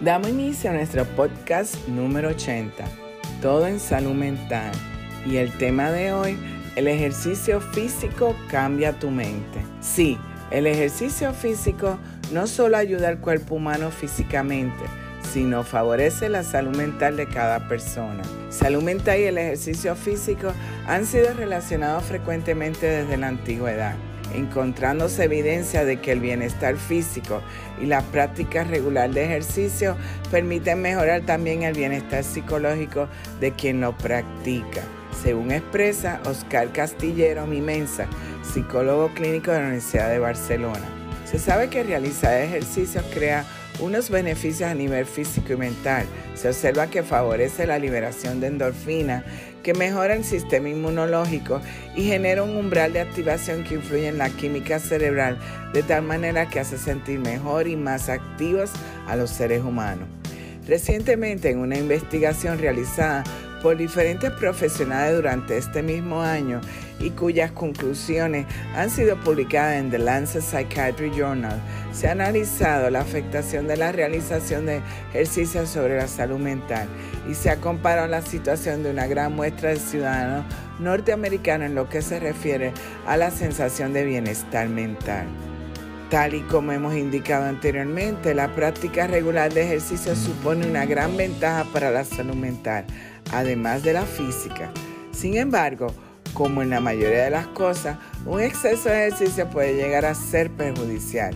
Damos inicio a nuestro podcast número 80, Todo en Salud Mental. Y el tema de hoy, el ejercicio físico cambia tu mente. Sí, el ejercicio físico no solo ayuda al cuerpo humano físicamente, sino favorece la salud mental de cada persona. Salud mental y el ejercicio físico han sido relacionados frecuentemente desde la antigüedad encontrándose evidencia de que el bienestar físico y la práctica regular de ejercicio permiten mejorar también el bienestar psicológico de quien lo practica. Según expresa Oscar Castillero Mimensa, psicólogo clínico de la Universidad de Barcelona. Se sabe que realizar ejercicios crea unos beneficios a nivel físico y mental. Se observa que favorece la liberación de endorfina, que mejora el sistema inmunológico y genera un umbral de activación que influye en la química cerebral de tal manera que hace sentir mejor y más activos a los seres humanos. Recientemente, en una investigación realizada por diferentes profesionales durante este mismo año y cuyas conclusiones han sido publicadas en The Lancet Psychiatry Journal, se ha analizado la afectación de la realización de ejercicios sobre la salud mental y se ha comparado la situación de una gran muestra de ciudadanos norteamericanos en lo que se refiere a la sensación de bienestar mental. Tal y como hemos indicado anteriormente, la práctica regular de ejercicio supone una gran ventaja para la salud mental, además de la física. Sin embargo, como en la mayoría de las cosas, un exceso de ejercicio puede llegar a ser perjudicial.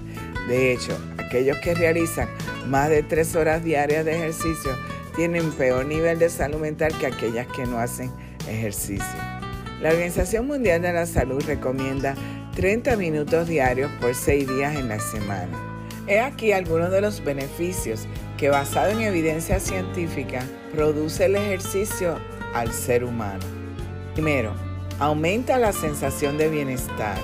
De hecho, aquellos que realizan más de tres horas diarias de ejercicio tienen peor nivel de salud mental que aquellas que no hacen ejercicio. La Organización Mundial de la Salud recomienda 30 minutos diarios por 6 días en la semana. He aquí algunos de los beneficios que basado en evidencia científica produce el ejercicio al ser humano. Primero, aumenta la sensación de bienestar.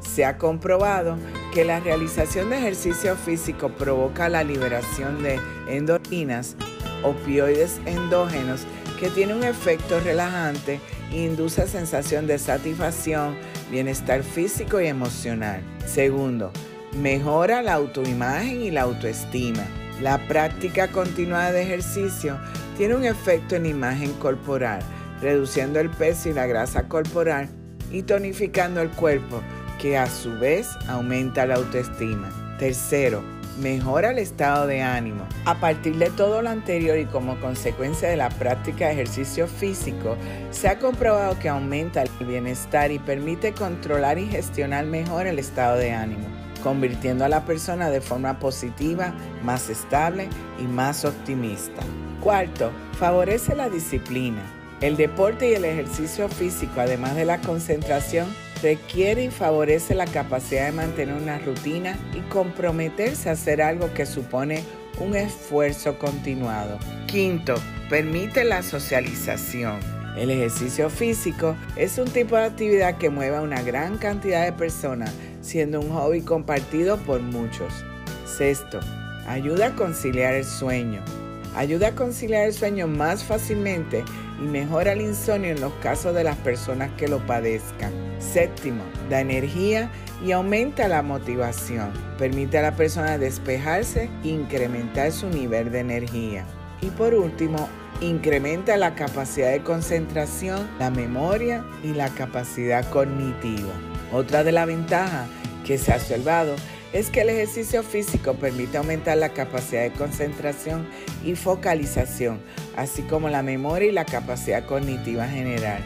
Se ha comprobado que la realización de ejercicio físico provoca la liberación de endorfinas, opioides endógenos, que tiene un efecto relajante e induce sensación de satisfacción, bienestar físico y emocional. Segundo, mejora la autoimagen y la autoestima. La práctica continuada de ejercicio tiene un efecto en imagen corporal, reduciendo el peso y la grasa corporal y tonificando el cuerpo, que a su vez aumenta la autoestima. Tercero, mejora el estado de ánimo. A partir de todo lo anterior y como consecuencia de la práctica de ejercicio físico, se ha comprobado que aumenta el bienestar y permite controlar y gestionar mejor el estado de ánimo, convirtiendo a la persona de forma positiva, más estable y más optimista. Cuarto, favorece la disciplina. El deporte y el ejercicio físico, además de la concentración, requiere y favorece la capacidad de mantener una rutina y comprometerse a hacer algo que supone un esfuerzo continuado. Quinto, permite la socialización. El ejercicio físico es un tipo de actividad que mueve a una gran cantidad de personas, siendo un hobby compartido por muchos. Sexto, ayuda a conciliar el sueño. Ayuda a conciliar el sueño más fácilmente y mejora el insomnio en los casos de las personas que lo padezcan. Séptimo, da energía y aumenta la motivación. Permite a la persona despejarse e incrementar su nivel de energía. Y por último, incrementa la capacidad de concentración, la memoria y la capacidad cognitiva. Otra de las ventajas que se ha observado es que el ejercicio físico permite aumentar la capacidad de concentración y focalización, así como la memoria y la capacidad cognitiva general.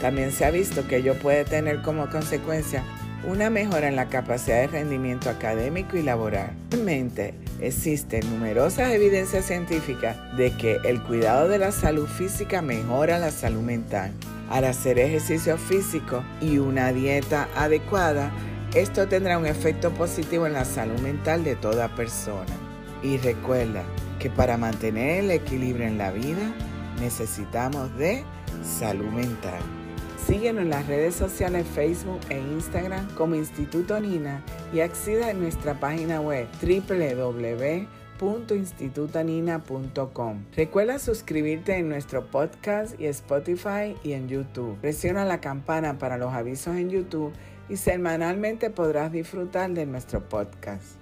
También se ha visto que ello puede tener como consecuencia una mejora en la capacidad de rendimiento académico y laboral. Realmente existen numerosas evidencias científicas de que el cuidado de la salud física mejora la salud mental. Al hacer ejercicio físico y una dieta adecuada, esto tendrá un efecto positivo en la salud mental de toda persona. Y recuerda que para mantener el equilibrio en la vida necesitamos de salud mental. Síguenos en las redes sociales Facebook e Instagram como Instituto Nina y acceda a nuestra página web www.institutanina.com. Recuerda suscribirte en nuestro podcast y Spotify y en YouTube. Presiona la campana para los avisos en YouTube y semanalmente podrás disfrutar de nuestro podcast.